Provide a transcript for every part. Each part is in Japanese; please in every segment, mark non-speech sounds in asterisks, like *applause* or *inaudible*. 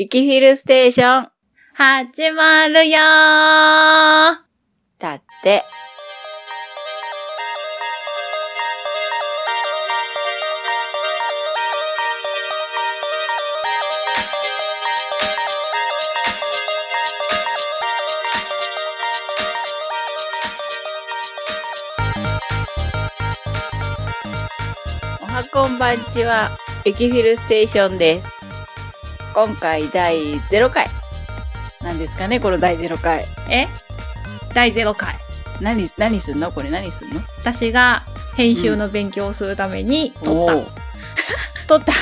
ゆきフィルステーション。始まるよーだって。おはこんばんちは、ゆきフィルステーションです。今回第0回。何ですかね、この第0回。え？第0回。何、何すんの？これ何すんの？私が編集の勉強をするために撮った。おー *laughs* 撮った。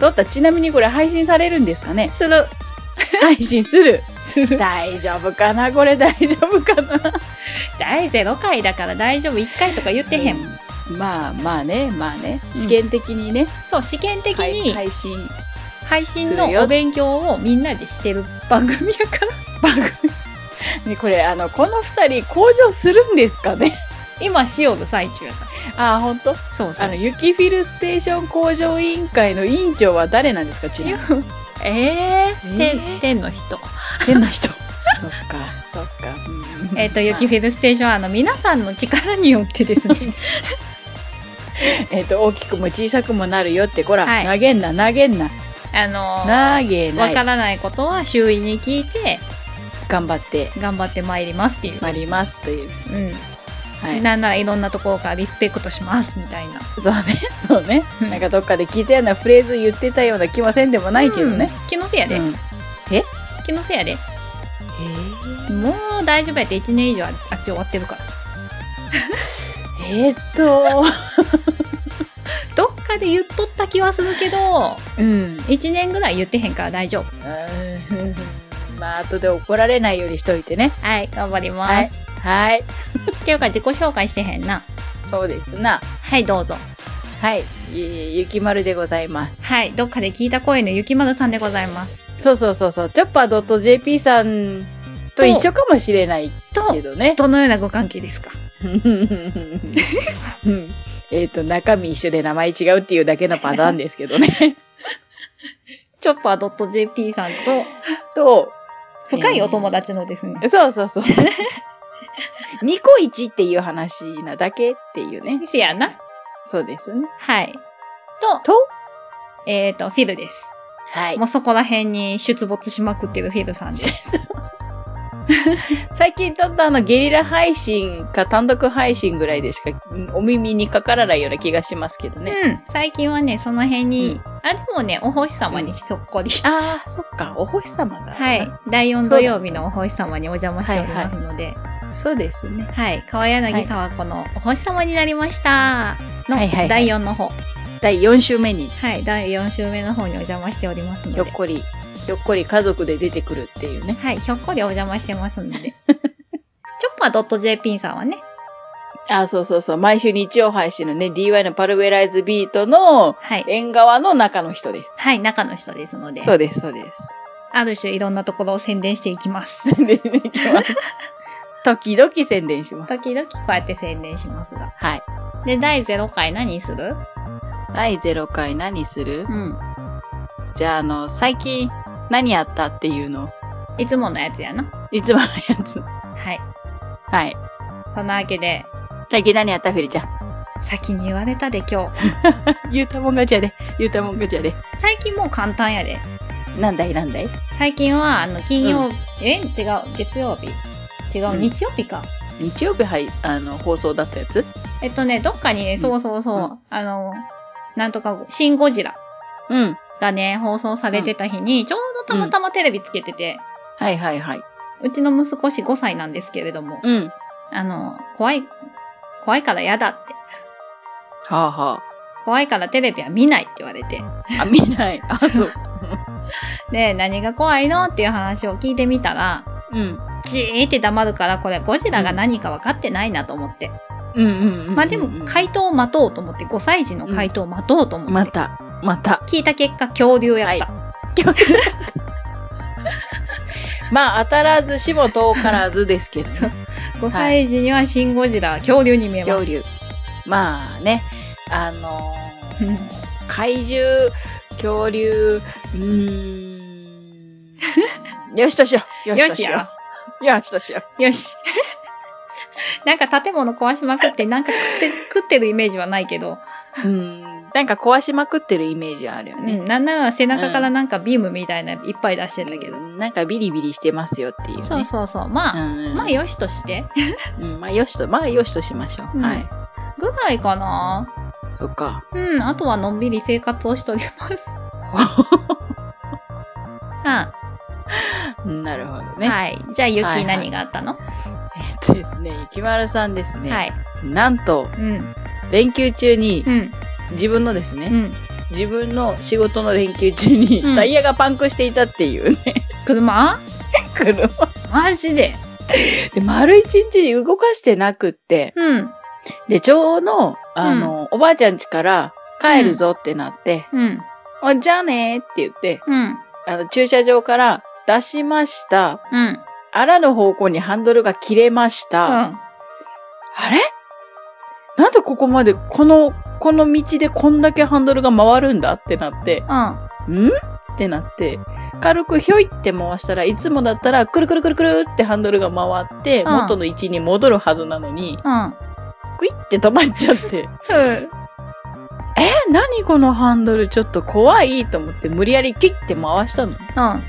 撮った。ちなみにこれ配信されるんですかね？する。配信する。*laughs* する。大丈夫かな？これ大丈夫かな？*laughs* 第0回だから大丈夫。1回とか言ってへん。うんまあまあね、まあね。うん試験的にね、そう、試験的はいに配信配信のお勉強をみんなでしてる番組やから。*laughs* 番組。ね、これあの、この二人向上するんですかね？今しよる最中やかあ、本当？ら。そうそうあの、。ユキフィルステーション向上委員会の委員長は誰なんですかちなみに？えー、えー？天、天の人。変な人。*laughs* そっか、そっか。うんえっ、と、ユキフィルステーションは、あの、皆さんの力によってですね、*laughs* えっ、と、大きくも小さくもなるよって、こら、はい投げんな、投げんな。あの。わからないことは周囲に聞いて、頑張って頑張ってまいりますっていう。まいりますという。うん。はい。なんならいろんなところからリスペクトしますみたいな。そうね、*laughs* そうね。うんなんかどっかで聞いたようなフレーズ言ってたような気もせんでもないけどね。うん気のせいやで。うん気のせいやで。へもう大丈夫やって1年以上ああっち終わってるから。え *laughs* えーっと、かで言っとった気はするけど、うん。1年ぐらい言ってへんから大丈夫。う *laughs* んまあ、後で怒られないようにしといてね。はい、頑張ります。はい。っていうか自己紹介してへんな。そうですな。はい、どうぞ。はい。ゆゆきまるでございます。はい、どっかで聞いた声のゆきまるさんでございます。そうそうそうそう。チョッパー .jp さんと一緒かもしれないとけ、どね。どのようなご関係ですか？うんえっと、中身一緒で名前違うっていうだけのパターンですけどね。*laughs* チョッパー .jp さんと、と、深いお友達のですね。そうそうそう。ニコイチっていう話なだけっていうね。せやな。そうですね。はい。と、と、えっ、と、フィルです。はいも。うそこら辺に出没しまくってるフィルさんです。*laughs* *laughs* 最近撮ったあのゲリラ配信か単独配信ぐらいでしかうんお耳にかからないような気がしますけどね。うん。最近はね、その辺に、うんあ、でもね、お星様にひょっこり。*laughs* ああ、そっか。お星様が。はい。。第4土曜日のお星様にお邪魔しておりますので、そうですね。はい。川柳沢子のお星様になりました。のはいはいはい第4の方。第4週目にはい。第4週目の方にお邪魔しておりますので。ひょっこり、ひょっこり家族で出てくるっていうね。はい。ひょっこりお邪魔してますので。*laughs* チョッパー .jp さんはね、あーそうそうそう。毎週日曜配信のね、DY のパルベライズビートのはい。縁側の中の人です。はい。中の人ですので、そうです、そうです。ある種いろんなところを宣伝していきます。*laughs* 宣伝いきます。*laughs* 時々宣伝します。時々こうやって宣伝しますが。はい。で、第0回何する？第0回何する？うん。じゃあ、あの、最近何やったっていうの？をいつものやつやな。いつものやつ。はい。はい。そんなわけで、最近何やったフィルちゃん？先に言われたで今日。*laughs* 言うたもん勝ちやで。言うたもん勝ちやで。最近もう簡単やで。なんだいなんだい最近は、あの、金曜、え？違う、月曜日違う、うん日曜日か。日曜日はい、あの、放送だったやつ？えっとね、どっかにね、んそうそうそう、うんあの、なんとか、シン・ゴジラうん。がね、放送されてた日に、ちょうどたまたまテレビつけてて、はいはいはい。うちの息子し5歳なんですけれども、うん。あの、怖い、怖いから嫌だって。はあは怖いからテレビは見ないって言われて。あ。あ、見ない。あ、そう。*laughs* で、何が怖いのっていう話を聞いてみたら、うん。じーって黙るから、これゴジラが何か分かってないなと思って。うんうんうんうん。まあでも、回答を待とうと思って、5歳児の回答を待とうと思って。また、また。聞いた結果、恐竜やった。まあ、当たらずしも遠からずですけどね。5歳児にはシン・ゴジラは恐竜に見えます。恐竜。まあね、あのーうん怪獣、恐竜、うーん、*laughs* よしとしよう。よしやう。よしとしよよし。なんか建物壊しまくって、なんか食って、*laughs* 食ってるイメージはないけど。う。うん。なんか壊しまくってるイメージはあるよね。うん。なんなら背中からなんかビームみたいなのいっぱい出してんだけど。なんかビリビリしてますよっていう、ね。そうそうそう。まあ、うん。まあよしとして。*laughs* うん、まあよしと、まあよしとしましょう。うんはい。ぐらいかな。そっか。うん。あとはのんびり生活をしております。*laughs* は *laughs* なるほどい。ね。はい。じゃあ、ゆき何があったの？えっとですね、ゆきまるさんですね。はい。なんと、うん。連休中にう、ん。自分のですね、うん。自分の仕事の連休中に、うんタイヤがパンクしていたっていうね、車？*laughs* 車。マジで？で、丸一日動かしてなくって、うん。で、ちょうど、あの、おばあちゃん家から帰るぞってなって、うん。あじゃあねーって言って、うん。あの、駐車場から出しました。うん。あらぬ方向にハンドルが切れました。うん。あれ？なんでここまで、この、この道でこんだけハンドルが回るんだ？ってなって、うん。ん？ってなって、軽くひょいって回したらいつもだったらくるくるくるくるってハンドルが回って、うん元の位置に戻るはずなのに、うん。クイって止まっちゃって、*laughs* うん。え、何このハンドル？ちょっと怖いと思って無理やりキュッて回したの。そうん。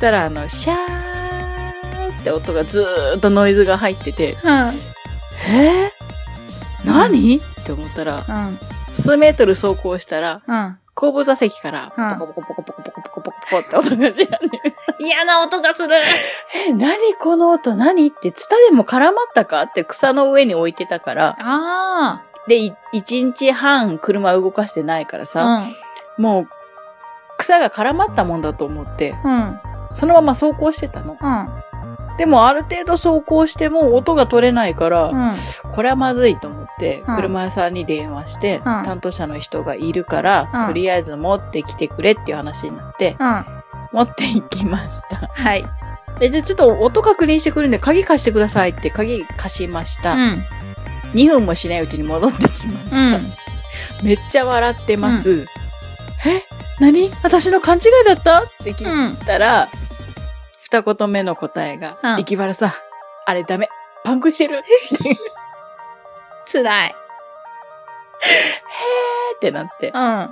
たら、あの、シャーって音がずーっとノイズが入ってて、うん。えー、何、って思ったら、うん。数メートル走行したら、うん。後部座席からう、んポコポコポコポコポコポコポコって音がし始める、嫌な音がする。え、何この音何って、ツタでも絡まったかって草の上に置いてたから、ああで、い一日半車動かしてないからさ、うん。もう、草が絡まったもんだと思って、うん。うん。そのまま走行してたの。うん。でもある程度走行しても音が取れないから、うん。これはまずいと思って、うん車屋さんに電話して、ん担当者の人がいるから、うんとりあえず持ってきてくれっていう話になって、うん。持って行きました。はい。で、じゃあちょっと音確認してくるんで、鍵貸してくださいって鍵貸しました。うん。2分もしないうちに戻ってきました。うん。めっちゃ笑ってます。え？何？私の勘違いだった？って聞いたら、二言目の答えが、うん生き原さん、あれダメ。パンクしてる。へ *laughs* 辛い。ーってなって、うん。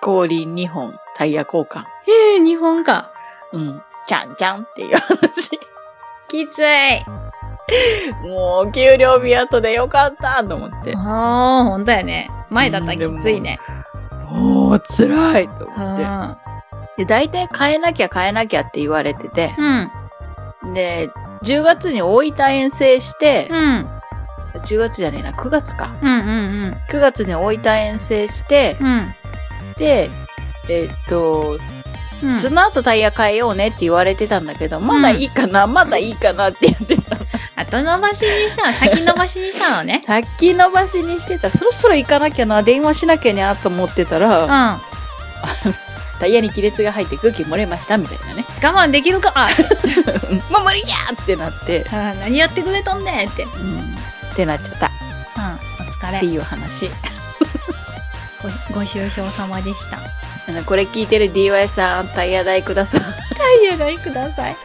氷2本、タイヤ交換。ええ、日本か。うん。ちゃんちゃんっていう話。きつい。もう、給料日後でよかったと思って。ああ、ほんとやね。前だったらきついね。もう、辛いとう思って。ん。で、大体変えなきゃ変えなきゃって言われてて、うん。で、10月に大分遠征してう、ん。10月じゃねえな、9月か。うんうん9月に大分遠征してうん。う、ん。で、えっと、うん。その後タイヤ変えようねって言われてたんだけど、まだいいかな、まだいいかなって言ってた。後伸ばしにしたの、先延ばしにしたのね。*laughs* 先延ばしにしてた。そろそろ行かなきゃな、電話しなきゃなと思ってたうん。ら、我タイヤに亀裂が入って空気漏れましたみたいなね。慢できるか？あ *laughs* もう無理じゃんってなって、あ何やってくれとんねんって。うん。うん、ってなっちゃったっお疲れ。ていう話。ごご愁傷様でした。これ聞いてる DY さん、タイヤ代ください。*laughs* タイヤ代ください。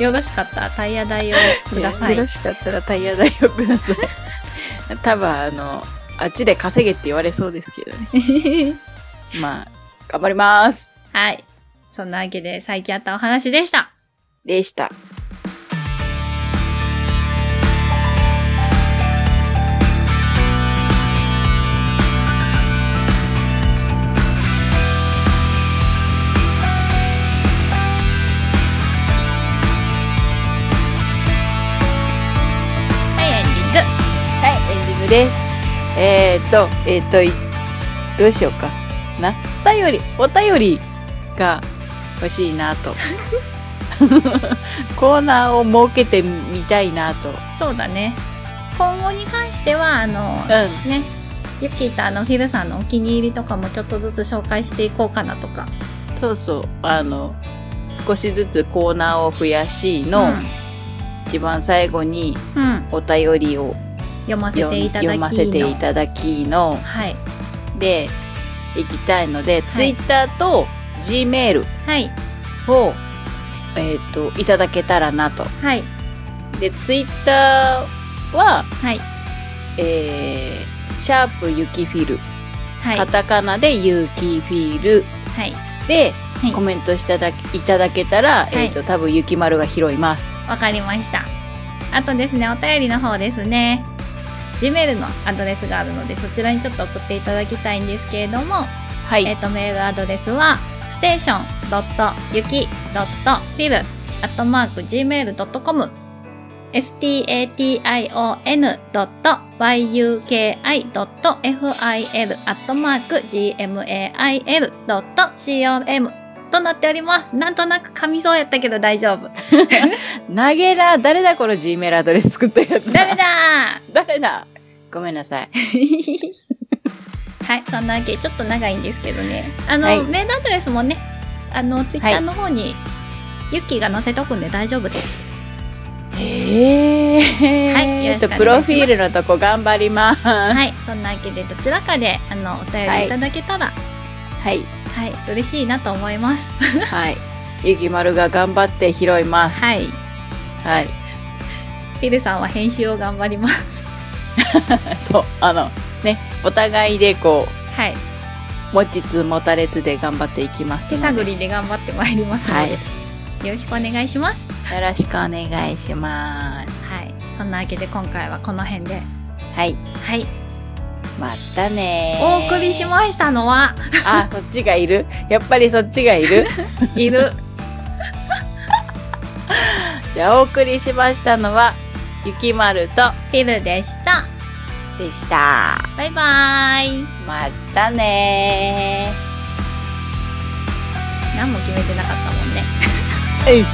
よろしかった？らタイヤ代をくださいよろ。しかったらタイヤ代をください。多分あの、あっちで稼げって言われそうですけどね。*laughs* まあ、頑張ります。はい。そんなわけで最近あったお話でした。でした。です。えーっと、えーっとい、どうしようかな？お便り、お便りが欲しいなと。*laughs* コーナーを設けてみたいなと。そうだね。今後に関しては、あの、うん。ね、ユッキーとあの、フィルさんのお気に入りとかもちょっとずつ紹介していこうかなとか。そうそう。あの、少しずつコーナーを増やしの、一番最後にうん。うん。お便りを読ませ読ていただきの。読ませていただきのはい。で行きたいので、い Twitter と Gmail はい。をえっ、と、いただけたらなと。はい。で、ツイッターは、はい。えー、シャープゆきフィル。はい。カタカナでゆきフィルはい。で、はいコメントしていただけいただけたら、えっ、と、多分ゆきまるが拾います。わかりました。あとですね、お便りの方ですね。Gmail のアドレスがあるので、そちらにちょっと送っていただきたいんですけれども、はい。えっ、と、メールアドレスは、station.yuki.fil.gmail.com station.yuki.fil.gmail.com となっております。なんとなく噛みそうやったけど大丈夫。*laughs* 投げな、誰だこの G メールアドレス作ったやつ。誰だ？*laughs* 誰だ？ごめんなさい。*laughs* はい、そんなわけでちょっと長いんですけどね。あの、はいメールアドレスもね、あの、ツイッターの方に、ユッキーが載せとくんで大丈夫です。へえ。はいよろしくお願いしますえっと、プロフィールのとこ頑張ります。ははい、そんなわけでどちらかで、あの、お便りいただけたら、はい、い。嬉しいなと思います。はい。ゆきまるが頑張って拾います。はい。フはい。ィルさんは編集を頑張ります。*laughs* そう、あの、ね、お互いでこはい。う、持ちつ持たれつで頑張っていきます。手探りで頑張ってまいりますので、はい。よろしくお願いします。よろしくお願いします。はい。そんなわけで今回はこの辺で、はい。はい。またねお送りしましたのは、あ、そっちがいる？やっぱりそっちがいる？*laughs* いる。じゃあ、お送りしましたのは、ゆきまるとフィルでした。でした。バイバーイ。またね何も決めてなかったもんね。ー。えい